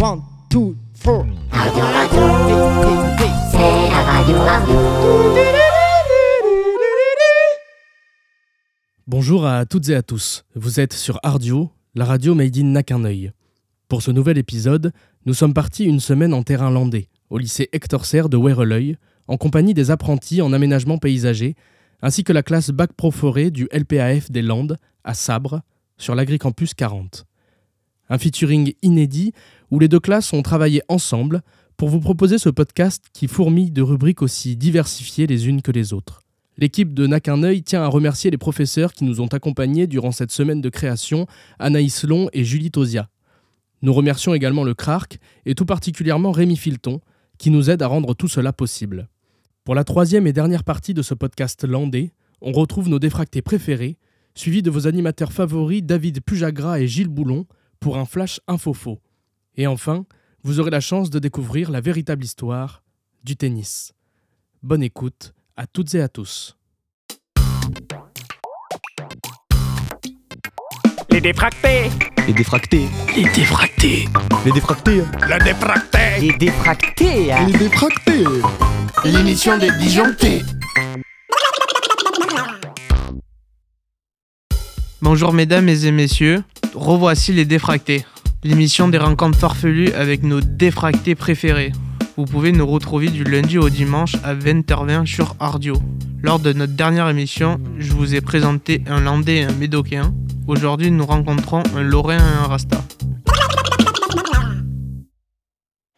One, two, four. Radio, radio, c'est la radio, radio. Bonjour à toutes et à tous. Vous êtes sur Ardio, la radio made in n'a qu'un œil. Pour ce nouvel épisode, nous sommes partis une semaine en terrain landais, au lycée Hector Serre de Wereleuil, en compagnie des apprentis en aménagement paysager, ainsi que la classe Bac Pro Forêt du LPAF des Landes, à Sabre, sur l'Agricampus 40. Un featuring inédit où les deux classes ont travaillé ensemble pour vous proposer ce podcast qui fourmille de rubriques aussi diversifiées les unes que les autres. L'équipe de N'a qu'un œil tient à remercier les professeurs qui nous ont accompagnés durant cette semaine de création, Anaïs Long et Julie Tosia. Nous remercions également le CRARC et tout particulièrement Rémi Filton, qui nous aide à rendre tout cela possible. Pour la troisième et dernière partie de ce podcast landais, on retrouve nos défractés préférés, suivis de vos animateurs favoris David Pujagra et Gilles Boulon pour un flash info-faux. Et enfin, vous aurez la chance de découvrir la véritable histoire du tennis. Bonne écoute à toutes et à tous. Les défractés Les défractés. Les défractés. Les défractés. Le défracté Les défractés, hein. Les défractés. L'émission des disjonctés Bonjour mesdames et messieurs, revoici les défractés, l'émission des rencontres farfelues avec nos défractés préférés. Vous pouvez nous retrouver du lundi au dimanche à 20h20 sur Ardio. Lors de notre dernière émission, je vous ai présenté un Landais et un Médocain. Aujourd'hui, nous rencontrons un Lorrain et un Rasta.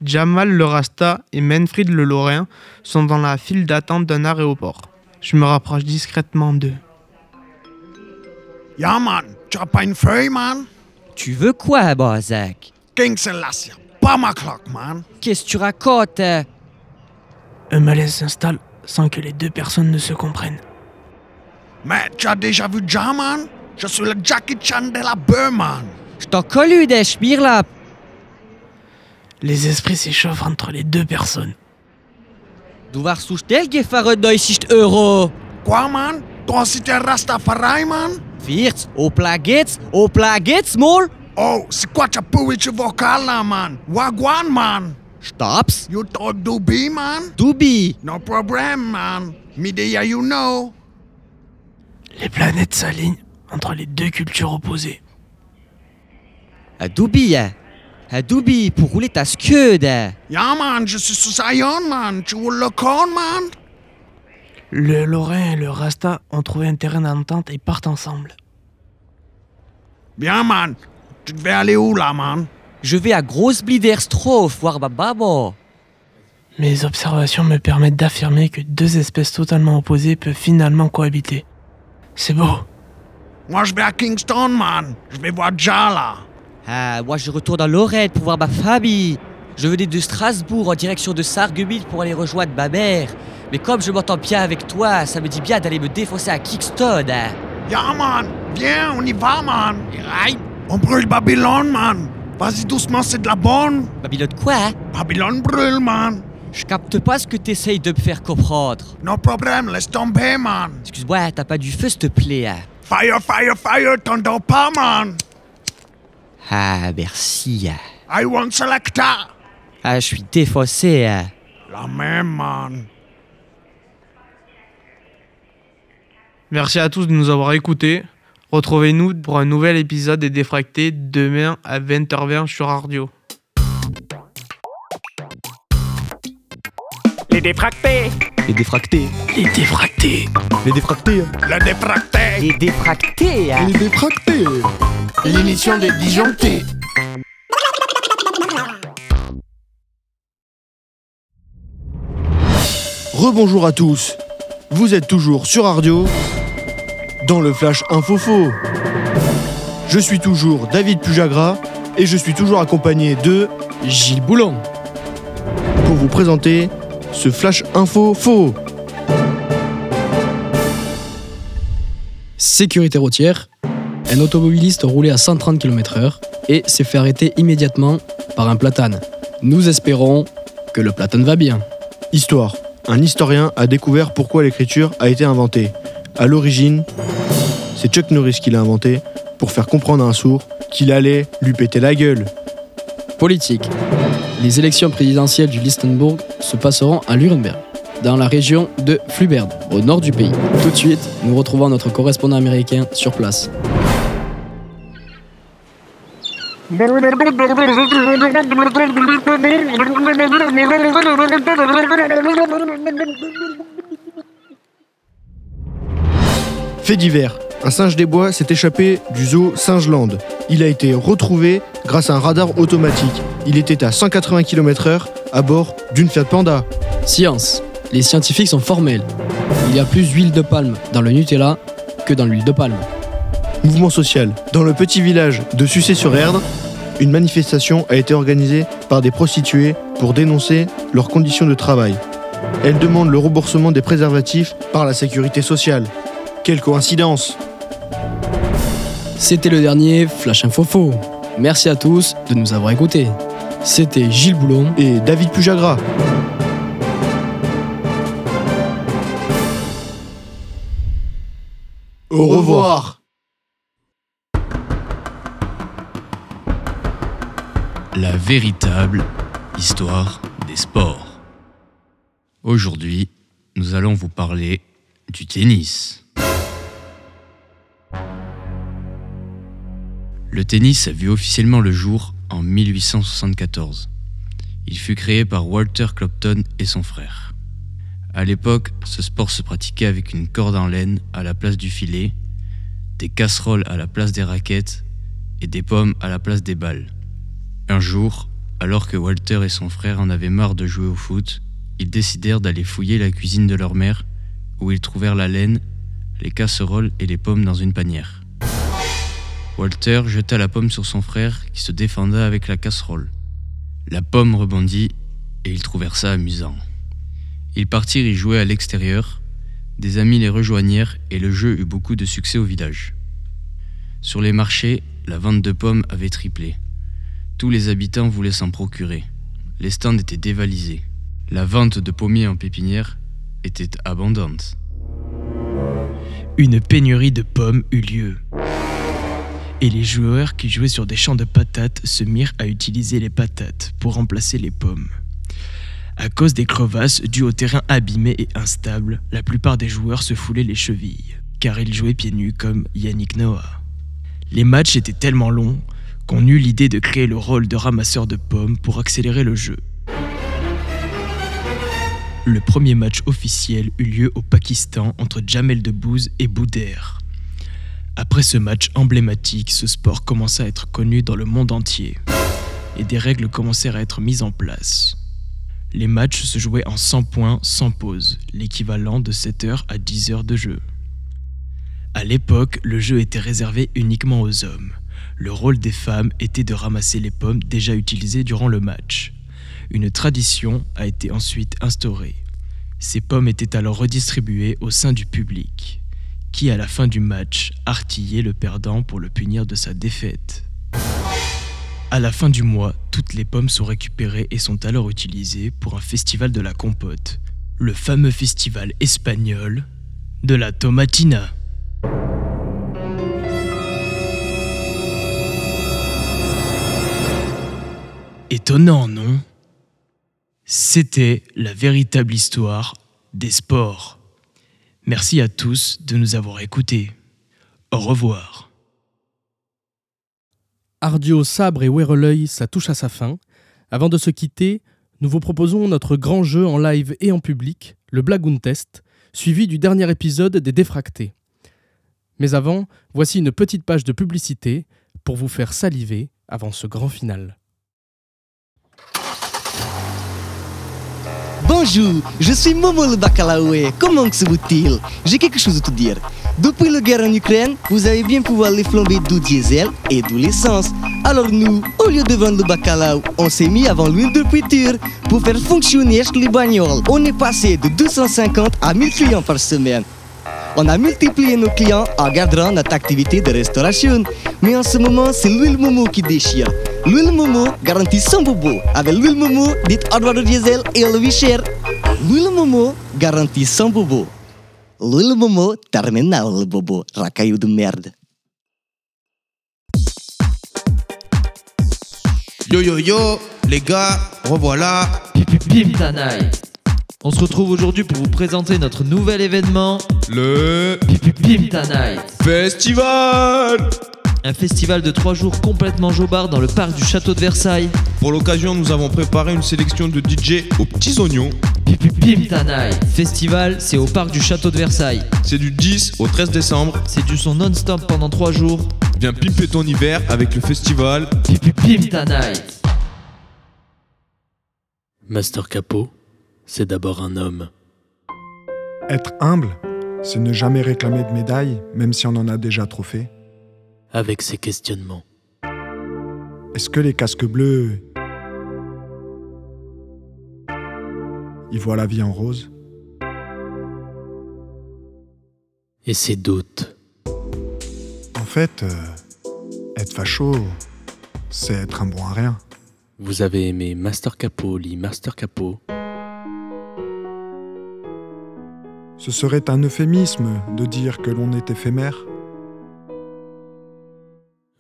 Jamal le Rasta et Manfred le Lorrain sont dans la file d'attente d'un aéroport. Je me rapproche discrètement d'eux. Ja, Mann, tu as pas une feuille, man? Tu veux quoi, Bazak King Selassie, pas ma cloque, man. Qu'est-ce que tu racontes? Hein Un malaise s'installe sans que les deux personnes ne se comprennent. Mais tu as déjà vu Ja, man? Je suis le Jackie Chan de la bœuf, man. Je t'en des schmir là Les esprits s'échauffent entre les deux personnes. Du warst du schnell gefahren, 90 Euro. Quoi, man? Toi aussi t'es Rastafari, man? Wirt's, Opla geht's, Opla geht's, Mol Oh, c'est quoi ta pourriture vocale, là, man? Wagwan, man. Stops, You talk doobie, man? Dubi No problem, man. Midea, you know. Les planètes s'alignent entre les deux cultures opposées. Un Dubi, hein. Un Dubi pour rouler ta scud hein. Ja, man, je suis sous Zion, man. Tu roules le con, man Le Lorrain et le Rasta ont trouvé un terrain d'entente et partent ensemble. Bien, man Tu devais aller où, là, man? Je vais à Großbliderstrof voir ma maman Mes observations me permettent d'affirmer que deux espèces totalement opposées peuvent finalement cohabiter. C'est beau. Moi, je vais à Kingston, man. Je vais voir Ja, là. Ah, moi je retourne en Lorraine pour voir ma famille Je venais de Strasbourg en direction de Sarreguemines pour aller rejoindre ma mère Mais comme je m'entends bien avec toi, ça me dit bien d'aller me défoncer à Kingston hein. Ja, man. Viens, on y va, man. Aïe. On brûle Babylone, man. Vas-y doucement, c'est de la bonne. Babylone quoi hein? Babylone brûle, man. Je capte pas ce que t'essayes de me faire comprendre. No problème, laisse tomber, man. Excuse-moi, t'as pas du feu, s'il te plaît. hein? Fire, fire, fire, t'entends pas, man. Ah, merci. hein. I want selecta. Ah, je suis défoncé. hein. La même, man. Merci à tous de nous avoir écoutés. Retrouvez-nous pour un nouvel épisode des Défractés demain à 20h20 sur Ardio. Les défractés. Les défractés. Les défractés. Les défractés. Le défracté. Les défractés, hein. Les défractés. L'émission des disjonctés. Rebonjour à tous. Vous êtes toujours sur Ardio dans le Flash Info Faux. Je suis toujours David Pujagra et je suis toujours accompagné de Gilles Boulon pour vous présenter ce Flash Info Faux. Sécurité routière. Un automobiliste roulait à 130 km/h et s'est fait arrêter immédiatement par un platane. Nous espérons que le platane va bien. Histoire. Un historien a découvert pourquoi l'écriture a été inventée. À l'origine, c'est Chuck Norris qui l'a inventé pour faire comprendre à un sourd qu'il allait lui péter la gueule. Politique. Les élections présidentielles du Listenbourg se passeront à Nuremberg, dans la région de Fluberd, au nord du pays. Tout de suite, nous retrouvons notre correspondant américain sur place. Fait divers. Un singe des bois s'est échappé du zoo Singeland. Il a été retrouvé grâce à un radar automatique. Il était à 180 km/h à bord d'une Fiat Panda. Science. Les scientifiques sont formels. Il y a plus d'huile de palme dans le Nutella que dans l'huile de palme. Mouvement social. Dans le petit village de Sucé-sur-Erdre, une manifestation a été organisée par des prostituées pour dénoncer leurs conditions de travail. Elles demandent le remboursement des préservatifs par la sécurité sociale. Quelle coïncidence C'était le dernier Flash Info Faux. Merci à tous de nous avoir écoutés. C'était Gilles Boulon. Et David Pujagra. Au revoir La véritable histoire des sports. Aujourd'hui, nous allons vous parler du tennis. Le tennis a vu officiellement le jour en 1874. Il fut créé par Walter Clopton et son frère. À l'époque, ce sport se pratiquait avec une corde en laine à la place du filet, des casseroles à la place des raquettes et des pommes à la place des balles. Un jour, alors que Walter et son frère en avaient marre de jouer au foot, ils décidèrent d'aller fouiller la cuisine de leur mère, où ils trouvèrent la laine, les casseroles et les pommes dans une panière. Walter jeta la pomme sur son frère qui se défenda avec la casserole. La pomme rebondit et ils trouvèrent ça amusant. Ils partirent y jouer à l'extérieur, des amis les rejoignirent et le jeu eut beaucoup de succès au village. Sur les marchés, la vente de pommes avait triplé. Tous les habitants voulaient s'en procurer. Les stands étaient dévalisés. La vente de pommiers en pépinière était abondante. Une pénurie de pommes eut lieu. Et les joueurs qui jouaient sur des champs de patates se mirent à utiliser les patates pour remplacer les pommes. À cause des crevasses dues au terrain abîmé et instable, la plupart des joueurs se foulaient les chevilles, car ils jouaient pieds nus comme Yannick Noah. Les matchs étaient tellement longs qu'on eut l'idée de créer le rôle de ramasseur de pommes pour accélérer le jeu. Le premier match officiel eut lieu au Pakistan entre Jamel Debbouze et Boudère. Après ce match emblématique, ce sport commença à être connu dans le monde entier et des règles commencèrent à être mises en place. Les matchs se jouaient en 100 points sans pause, l'équivalent de 7 heures à 10 heures de jeu. À l'époque, le jeu était réservé uniquement aux hommes. Le rôle des femmes était de ramasser les pommes déjà utilisées durant le match. Une tradition a été ensuite instaurée. Ces pommes étaient alors redistribuées au sein du public, qui à la fin du match artillait le perdant pour le punir de sa défaite. À la fin du mois, toutes les pommes sont récupérées et sont alors utilisées pour un festival de la compote, le fameux festival espagnol de la tomatina. Étonnant, non? C'était la véritable histoire des sports. Merci à tous de nous avoir écoutés. Au revoir. Ardio, Sabre et Wereleuil, ça touche à sa fin. Avant de se quitter, nous vous proposons notre grand jeu en live et en public, le Blagoon Test, suivi du dernier épisode des Défractés. Mais avant, voici une petite page de publicité pour vous faire saliver avant ce grand final. Bonjour, je suis Momo le Bacalaoué. Comment se vous-t-il J'ai quelque chose à te dire. Depuis la guerre en Ukraine, vous avez bien pouvoir les flamber du diesel et de l'essence. Alors nous, au lieu de vendre le bacalao, on s'est mis avant l'huile de friture pour faire fonctionner les bagnoles. On est passé de 250 à 1000 clients par semaine. On a multiplié nos clients en gardant notre activité de restauration. Mais en ce moment, c'est l'huile Momo qui déchire. L'huile Momo garantit sans bobo. Avec l'huile Momo, dites au revoir au diesel et au cher. L'huile Momo garantit sans bobo. L'huile Momo terminal le bobo. Racaillou de merde. Yo yo yo, les gars, revoilà. On se retrouve aujourd'hui pour vous présenter notre nouvel événement, Le festival. Un festival de 3 jours complètement jobard dans le parc du château de Versailles. Pour l'occasion, nous avons préparé une sélection de DJ aux petits oignons. Pimta Night. Festival, c'est au parc du château de Versailles. C'est du 10 au 13 décembre. C'est du son non-stop pendant 3 jours. Viens pimper ton hiver avec le festival. Pimta Night. Master Capot, c'est d'abord un homme. Être humble, c'est ne jamais réclamer de médaille, même si on en a déjà trop fait. Avec ses questionnements. Est-ce que les casques bleus. Ils voient la vie en rose? Et ses doutes. En fait, euh, être facho, c'est être un bon à rien. Vous avez aimé Master Capot, lit Master Capot. Ce serait un euphémisme de dire que l'on est éphémère.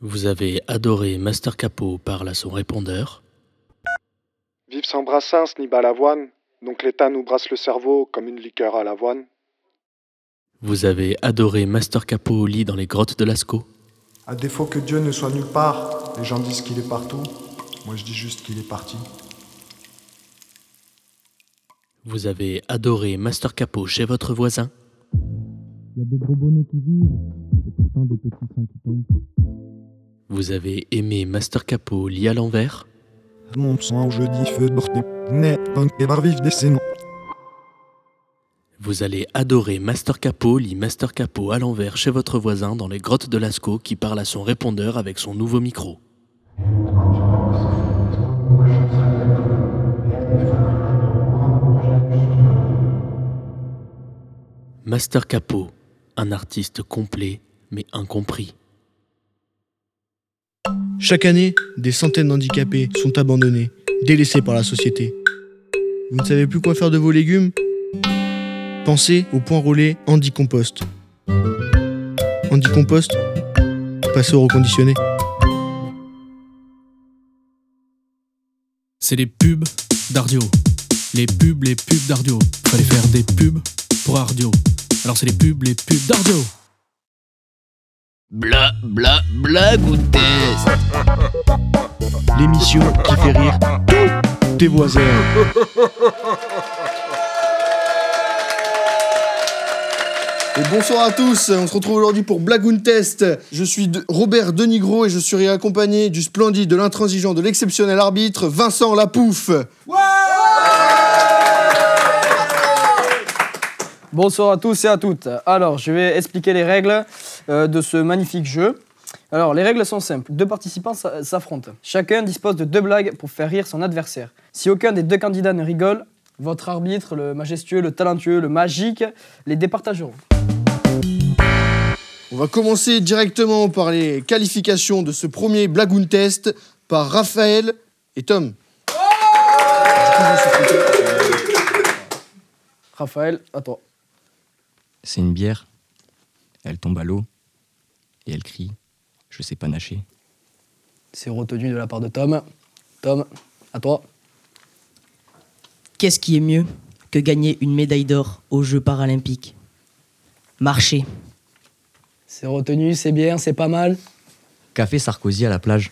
Vous avez adoré Master Capot parle à son répondeur. Vive sans brassens ni balavoine, donc l'État nous brasse le cerveau comme une liqueur à l'avoine. Vous avez adoré Master Capot lit dans les grottes de Lascaux. À défaut que Dieu ne soit nulle part, les gens disent qu'il est partout. Moi je dis juste qu'il est parti. Vous avez adoré Master Capot chez votre voisin. Il y a des gros bonnets qui vivent, et pourtant des petits seins qui tombent. Vous avez aimé Master Capot lit à l'envers? Mon sang, je dis feu de. Vous allez adorer Master Capot lit Master Capot à l'envers chez votre voisin dans les grottes de Lascaux qui parle à son répondeur avec son nouveau micro. Master Capot, un artiste complet mais incompris. Chaque année, des centaines d'handicapés sont abandonnés, délaissés par la société. Vous ne savez plus quoi faire de vos légumes? Pensez au point roulé Handy Compost. Handy Compost Passez au reconditionné. C'est les pubs d'Ardio. Les pubs, les pubs d'Ardio. Fallait faire des pubs pour Ardio. Alors c'est les pubs, les pubs d'Ardio. Bla bla bla test. L'émission qui fait rire tous tes voisins. Et bonsoir à tous, on se retrouve aujourd'hui pour Blagoon Test. Je suis de- Robert Denigro et je serai accompagné du splendide, de l'intransigeant, de l'exceptionnel arbitre Vincent Lapouffe. Bonsoir à tous et à toutes. Alors, je vais expliquer les règles de ce magnifique jeu. Alors, les règles sont simples. Deux participants s'a- s'affrontent. Chacun dispose de deux blagues pour faire rire son adversaire. Si aucun des deux candidats ne rigole, votre arbitre, le majestueux, le talentueux, le magique, les départageront. On va commencer directement par les qualifications de ce premier Blagoon Test par Raphaël et Tom. Raphaël, à toi. C'est une bière. Elle tombe à l'eau. Et elle crie Je sais pas nager. C'est retenu de la part de Tom. Tom, à toi. Qu'est-ce qui est mieux que gagner une médaille d'or aux Jeux paralympiques? Marcher. C'est retenu, c'est bien, c'est pas mal. Qu'a fait Sarkozy à la plage?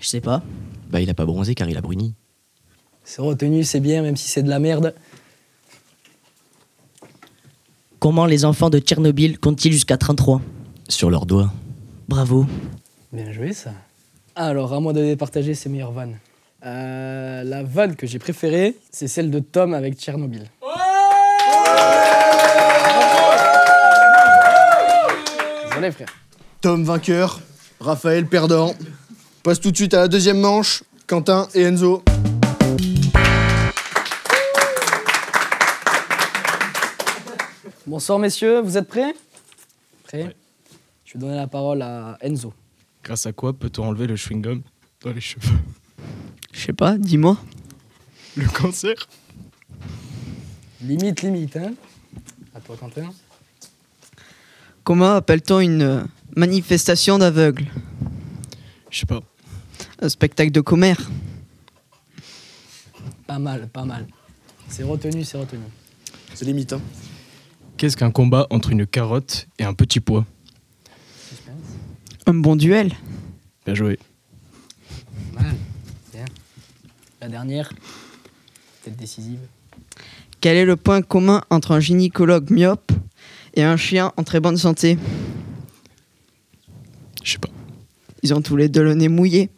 Je sais pas. Bah, il a pas bronzé car il a bruni. C'est retenu, c'est bien, même si c'est de la merde. Comment les enfants de Tchernobyl comptent-ils jusqu'à 33 Sur leurs doigts. Bravo. Bien joué ça. Alors, à moi de départager ses meilleures vannes. Euh, la vanne que j'ai préférée, c'est celle de Tom avec Tchernobyl. Désolé, frère. Tom vainqueur, Raphaël perdant. On Passe tout de suite à la deuxième manche, Quentin et Enzo. Bonsoir, messieurs, vous êtes prêts? Prêts Je vais donner la parole à Enzo. Grâce à quoi peut-on enlever le chewing-gum dans les cheveux? Je sais pas, dis-moi. Le cancer? Limite, limite, hein À toi, Quentin. Comment appelle-t-on une manifestation d'aveugles Je sais pas. Un spectacle de commère. Pas mal, pas mal. C'est retenu, c'est retenu. C'est limite, hein. Qu'est-ce qu'un combat entre une carotte et un petit pois? Un bon duel. Bien joué. Mal. Bien. La dernière, peut-être décisive. Quel est le point commun entre un gynécologue myope et un chien en très bonne santé? Je sais pas. Ils ont tous les deux le nez mouillé.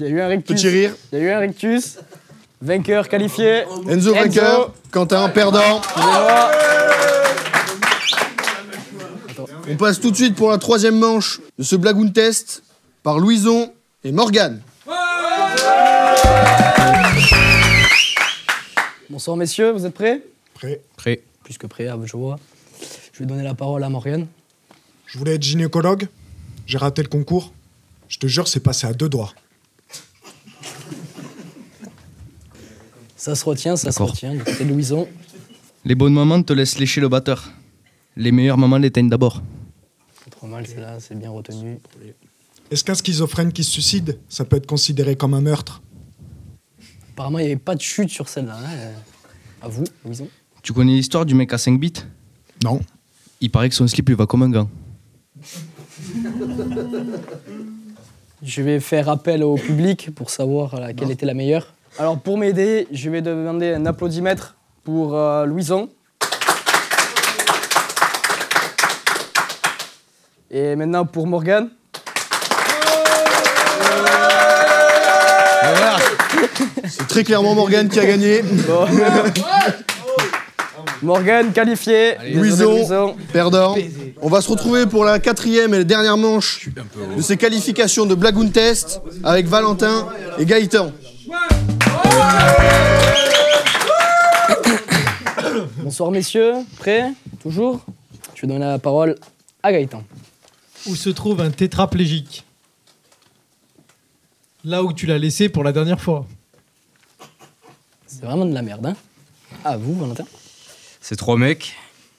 Il y a eu un rictus. Petit rire. Il y a eu un rictus. Vainqueur qualifié. Enzo vainqueur, Quentin perdant. On passe tout de suite pour la troisième manche de ce Blagoon Test par Louison et Morgane. Bonsoir messieurs, vous êtes prêts? Prêt. Prêt. Plus que prêt, ah, je vois. Je vais donner la parole à Morgane. Je voulais être gynécologue. J'ai raté le concours. Je te jure, c'est passé à deux doigts. Ça se retient, ça se retient. Du côté de Louison. Les bonnes mamans te laissent lécher le batteur. Les meilleures mamans l'éteignent d'abord. Pas trop mal, c'est là, c'est bien retenu. Est-ce qu'un schizophrène qui se suicide, ça peut être considéré comme un meurtre? Apparemment, il n'y avait pas de chute sur celle-là. hein. Euh, À vous, Louison. Tu connais l'histoire du mec à 5 bits? Non. Il paraît que son slip lui va comme un gant. Je vais faire appel au public pour savoir laquelle était la meilleure. Alors pour m'aider, je vais demander un applaudimètre pour euh, Louison. Et maintenant pour Morgane. C'est très clairement Morgane qui a gagné. Bon. Morgane qualifié. Louison, perdant. On va se retrouver pour la quatrième et dernière manche de ces qualifications de Blagoon Test avec Valentin et Gaëtan. Bonsoir messieurs, prêts? Toujours? Je vais donner la parole à Gaëtan. Où se trouve un tétraplégique Là où tu l'as laissé pour la dernière fois. C'est vraiment de la merde, hein À vous, Valentin. Ces trois mecs,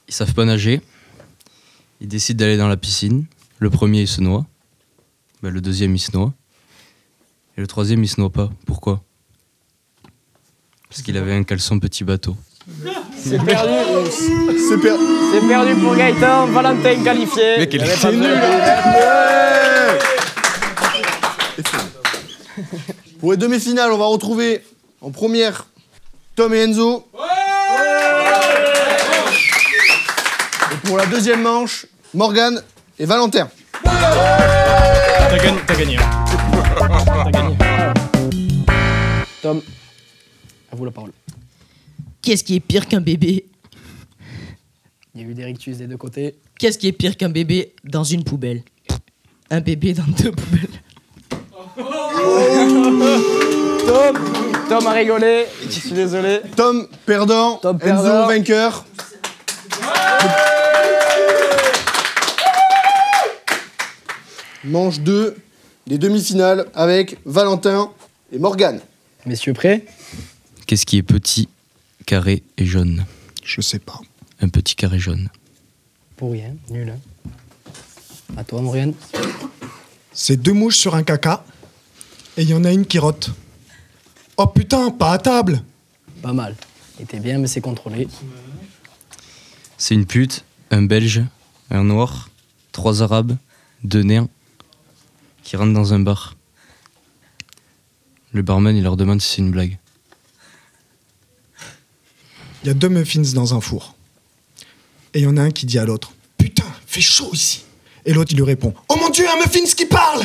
ils savent pas nager. Ils décident d'aller dans la piscine. Le premier, il se noie. Ben, le deuxième, il se noie. Et le troisième, il se noie pas. Pourquoi? Parce qu'il avait un caleçon petit bateau. C'est perdu. C'est per- C'est perdu pour Gaëtan. Valentin qualifié. Mec, il avait est nul. Pour les demi-finales, on va retrouver en première Tom et Enzo. Et pour la deuxième manche, Morgane et Valentin. T'as gagné. T'as gagné. hein. T'as gagné. Tom, à vous la parole. Qu'est-ce qui est pire qu'un bébé? Il y a eu des rictus des deux côtés. Qu'est-ce qui est pire qu'un bébé dans une poubelle? Un bébé dans deux poubelles. Tom, Tom a rigolé. Je suis désolé. Tom perdant, Tom Enzo perdant. vainqueur. Manche 2 des demi-finales avec Valentin et Morgane. Messieurs prêts? Qu'est-ce qui est petit, carré et jaune Je sais pas. Un petit carré jaune. Pour rien, nul. hein. À toi, Morgane. C'est deux mouches sur un caca et il y en a une qui rote. Oh putain, pas à table Pas mal. Était bien, mais c'est contrôlé. C'est une pute, un belge, un noir, trois arabes, deux nains qui rentrent dans un bar. Le barman, il leur demande si c'est une blague. Il y a deux muffins dans un four. Et il y en a un qui dit à l'autre Putain, fait chaud ici Et l'autre, il lui répond Oh mon dieu, un muffins qui parle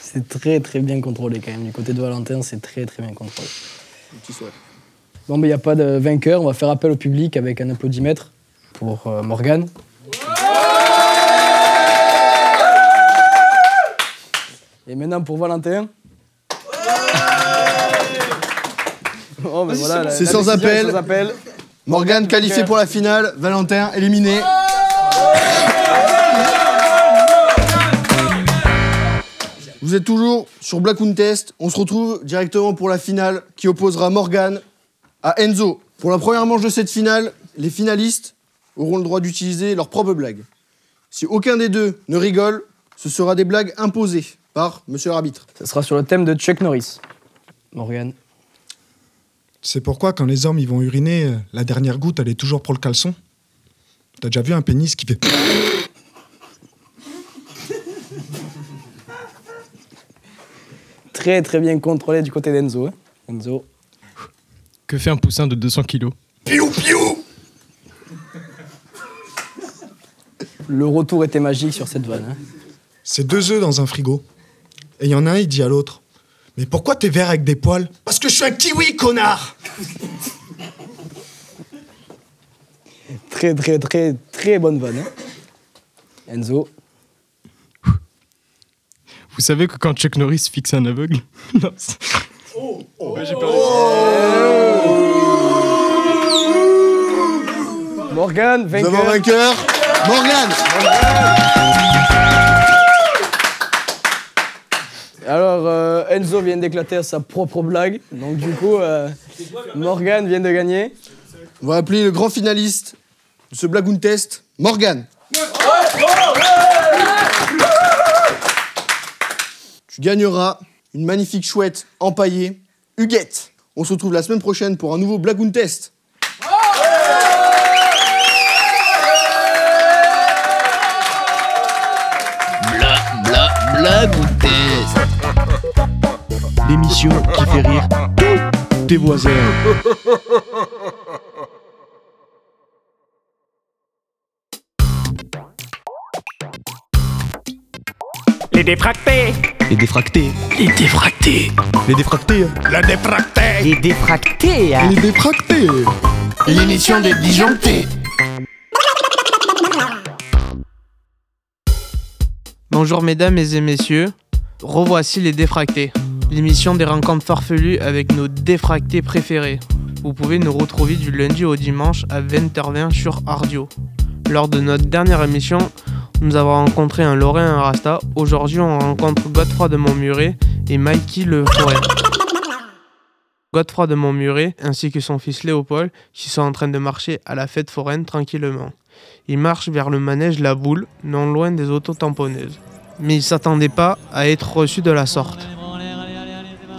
C'est très très bien contrôlé quand même. Du côté de Valentin, c'est très très bien contrôlé. Bon, mais il n'y a pas de vainqueur. On va faire appel au public avec un applaudimètre pour euh, Morgane. Et maintenant pour Valentin. Oh, mais voilà, la- C'est sans appel. sans appel. Morgane qualifié pour la finale, Valentin éliminé. Vous êtes toujours sur Blackwood Test. On se retrouve directement pour la finale qui opposera Morgane à Enzo. Pour la première manche de cette finale, les finalistes auront le droit d'utiliser leur propre blague. Si aucun des deux ne rigole, Ce sera des blagues imposées par monsieur l'arbitre. Ça sera sur le thème de Chuck Norris. Morgan. C'est pourquoi quand les hommes ils vont uriner, euh, la dernière goutte elle est toujours pour le caleçon. T'as déjà vu un pénis qui fait. Très très bien contrôlé du côté d'Enzo. hein. Enzo. Que fait un poussin de 200 kilos Piou piou Le retour était magique sur cette vanne. hein. C'est deux œufs dans un frigo. Et il y en a un, il dit à l'autre Mais pourquoi t'es vert avec des poils Parce que je suis un kiwi, connard Très très très très bonne vanne. hein. Enzo. Vous savez que quand Chuck Norris fixe un aveugle Non, Ouais, j'ai perdu. Morgan, Nous vainqueur. avons un vainqueur. Morgan Alors, euh, Enzo vient d'éclater à sa propre blague. Donc, du coup, euh, Morgan vient de gagner. On va appeler le grand finaliste de ce Blagoon Test, Morgan. Tu gagneras une magnifique chouette empaillée, Huguette. On se retrouve la semaine prochaine pour un nouveau Blagoon Test. Bla, bla, blagoutesse. L'émission qui fait rire tous tes voisins. Les défractés Les défractés. Les défractés Les défractés. La défracté Les défractés hein. Les défractés L'émission des disjonctés. Bonjour mesdames et messieurs, revoici les défractés, l'émission des rencontres farfelues avec nos défractés préférés. Vous pouvez nous retrouver du lundi au dimanche à 20h20 sur Ardio. Lors de notre dernière émission, nous avons rencontré un Lorrain et un Rasta. Aujourd'hui, on rencontre Godefroy de Montmuret et Mikey Le Forêt. Godefroy de Montmuret ainsi que son fils Léopold qui sont en train de marcher à la fête foraine tranquillement. Ils marchent vers le manège La Boule, non loin des autotamponneuses. Mais ils s'attendaient pas à être reçus de la sorte.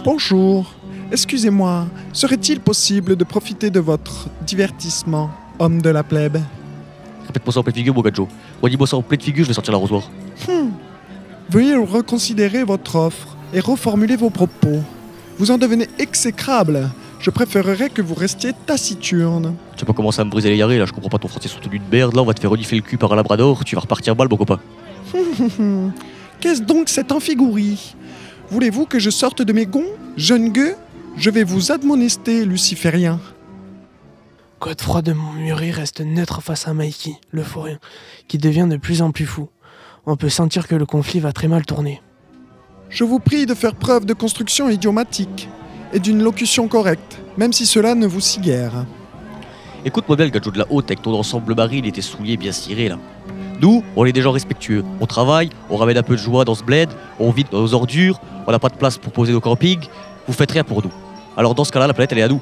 Bonjour. Excusez-moi, serait-il possible de profiter de votre divertissement, homme de la plèbe? Répète-moi ça en pleine figure, Bogajo. Redis-moi ça en pleine figure, je vais sortir l'arrosoir. Hmm. Veuillez reconsidérer votre offre et reformuler vos propos. Vous en devenez exécrable. Je préférerais que vous restiez taciturne. Tu vas pas commencer à me briser les yarés là, je comprends pas ton français sous tenue de merde là, on va te faire renifler le cul par un labrador, tu vas repartir mal mon copain. Qu'est-ce donc cette amphigourie Voulez-vous que je sorte de mes gonds, jeune gueux? Je vais vous admonester, luciférien. Godefroy de Montmuret reste neutre face à Mikey, le forain, qui devient de plus en plus fou. On peut sentir que le conflit va très mal tourner. Je vous prie de faire preuve de construction idiomatique et d'une locution correcte, même si cela ne vous sied guère. Écoute-moi bien le gajo de la haute avec ton ensemble baril et tes souliers bien cirés là. Nous, on est des gens respectueux. On travaille, on ramène un peu de joie dans ce bled, on vide nos ordures, on n'a pas de place pour poser nos campings. Vous faites rien pour nous. Alors dans ce cas-là, la planète elle est à nous.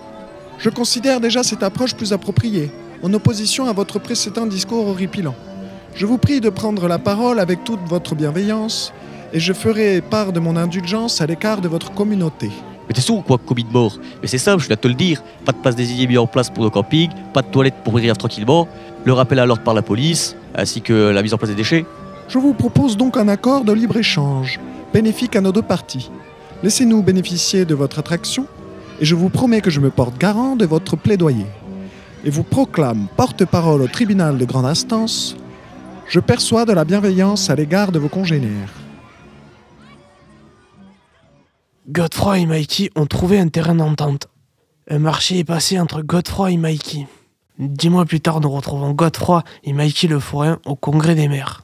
Je considère déjà cette approche plus appropriée, en opposition à votre précédent discours horripilant. Je vous prie de prendre la parole avec toute votre bienveillance, et je ferai part de mon indulgence à l'écart de votre communauté. Mais t'es sourd ou quoi, commis de mort? Mais c'est simple, je viens de te le dire. Pas de place désignée mis en place pour nos campings, pas de toilettes pour rire tranquillement, le rappel à l'ordre par la police, ainsi que la mise en place des déchets. Je vous propose donc un accord de libre-échange, bénéfique à nos deux parties. Laissez-nous bénéficier de votre attraction, et je vous promets que je me porte garant de votre plaidoyer. Et vous proclame porte-parole au tribunal de grande instance. Je perçois de la bienveillance à l'égard de vos congénères. Godefroy et Mikey ont trouvé un terrain d'entente. Un marché est passé entre Godefroy et Mikey. Dix mois plus tard, nous retrouvons Godefroy et Mikey le forain au congrès des maires.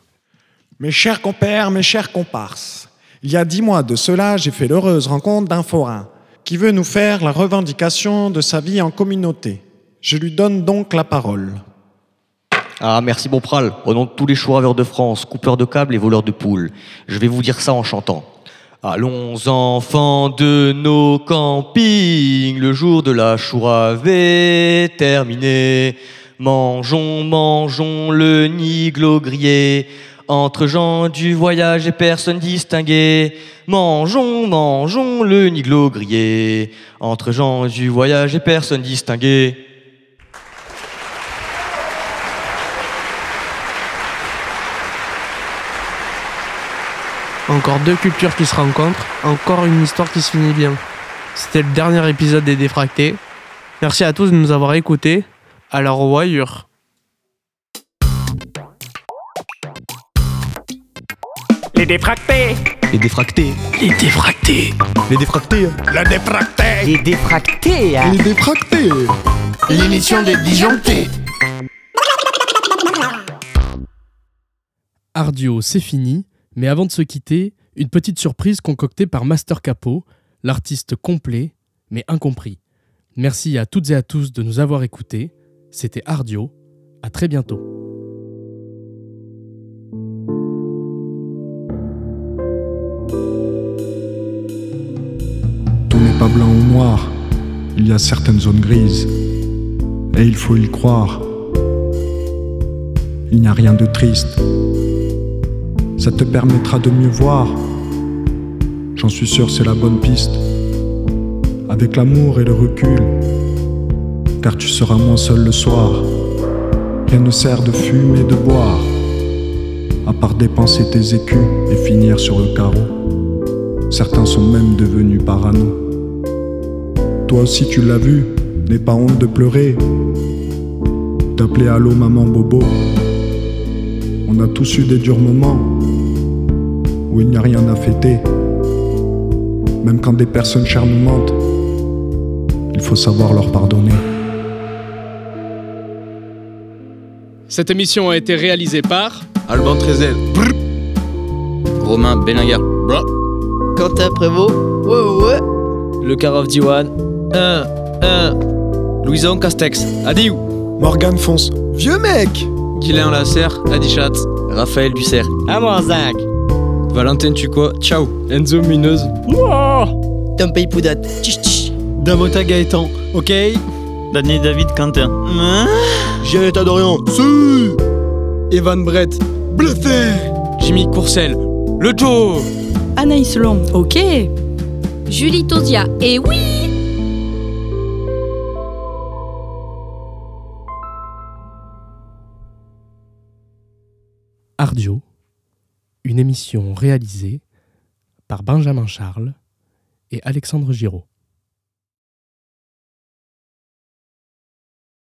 Mes chers compères, mes chers comparses, il y a dix mois de cela, j'ai fait l'heureuse rencontre d'un forain qui veut nous faire la revendication de sa vie en communauté. Je lui donne donc la parole. Ah, merci mon pral. Au nom de tous les chouraveurs de France, coupeurs de câbles et voleurs de poules, je vais vous dire ça en chantant. Allons enfants de nos campings, le jour de la chourave est terminé. Mangeons, mangeons le niglo grillé, entre gens du voyage et personnes distinguées. Mangeons, mangeons le niglo grillé, entre gens du voyage et personnes distinguées. Encore deux cultures qui se rencontrent, encore une histoire qui se finit bien. C'était le dernier épisode des Défractés. Merci à tous de nous avoir écoutés. À la revoyure. Les défractés. Les défractés. Les défractés. Les défractés. Le défracté. Les défractés, hein. Les défractés. L'émission des disjonctés. Ardio, c'est fini, mais avant de se quitter, une petite surprise concoctée par Master Capo, l'artiste complet, mais incompris. Merci à toutes et à tous de nous avoir écoutés. C'était Ardio. À très bientôt. Tout n'est pas blanc ou noir. Il y a certaines zones grises. Et il faut y croire. Il n'y a rien de triste. Ça te permettra de mieux voir. J'en suis sûr, c'est la bonne piste. Avec l'amour et le recul. Car tu seras moins seul le soir. Rien ne sert de fumer, de boire. À part dépenser tes écus et finir sur le carreau. Certains sont même devenus parano. Toi aussi tu l'as vu, n'aie pas honte de pleurer. D'appeler allô maman bobo. On a tous eu des durs moments où il n'y a rien à fêter. Même quand des personnes chères nous mentent, il faut savoir leur pardonner. Cette émission a été réalisée par Alban Trezel. Romain Belinguer. Quentin Prévost. Ouais, ouais, ouais. Le Karov Diwan. 1, 1. Louison Castex. Adieu. Morgan Fonce. Vieux mec Guylain Lasserre, Adichat. Raphaël Dussert. À Zach. Valentin Tuco. Ciao. Enzo Mineuse. Tom Pay Poudat. Damota Gaëtan. Ok? Daniel David Quentin. Janet Dorian. Si Evan Brett. Bluffé Jimmy Courcel. Le Joe. Anaïs Long. Ok. Julie Tosia. Et oui Ardio, une émission réalisée par Benjamin Charles et Alexandre Giraud.